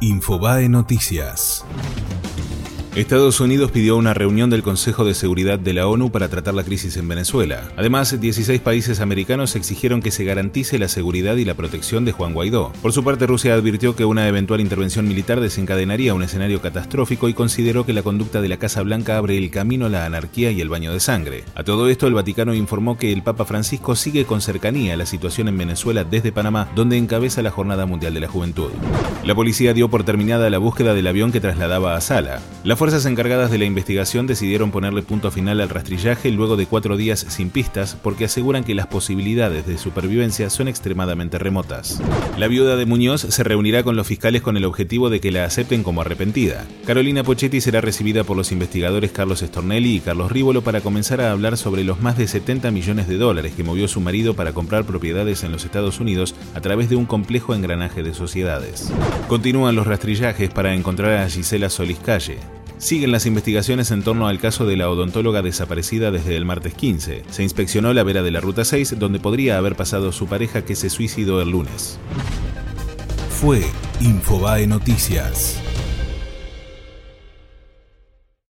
Infobae Noticias. Estados Unidos pidió una reunión del Consejo de Seguridad de la ONU para tratar la crisis en Venezuela. Además, 16 países americanos exigieron que se garantice la seguridad y la protección de Juan Guaidó. Por su parte, Rusia advirtió que una eventual intervención militar desencadenaría un escenario catastrófico y consideró que la conducta de la Casa Blanca abre el camino a la anarquía y el baño de sangre. A todo esto, el Vaticano informó que el Papa Francisco sigue con cercanía la situación en Venezuela desde Panamá, donde encabeza la Jornada Mundial de la Juventud. La policía dio por terminada la búsqueda del avión que trasladaba a Sala. La fuerzas encargadas de la investigación decidieron ponerle punto final al rastrillaje luego de cuatro días sin pistas porque aseguran que las posibilidades de supervivencia son extremadamente remotas. La viuda de Muñoz se reunirá con los fiscales con el objetivo de que la acepten como arrepentida. Carolina Pochetti será recibida por los investigadores Carlos Stornelli y Carlos Rívolo para comenzar a hablar sobre los más de 70 millones de dólares que movió su marido para comprar propiedades en los Estados Unidos a través de un complejo engranaje de sociedades. Continúan los rastrillajes para encontrar a Gisela Solis Calle. Siguen las investigaciones en torno al caso de la odontóloga desaparecida desde el martes 15. Se inspeccionó la vera de la Ruta 6, donde podría haber pasado su pareja que se suicidó el lunes. Fue Infobae Noticias.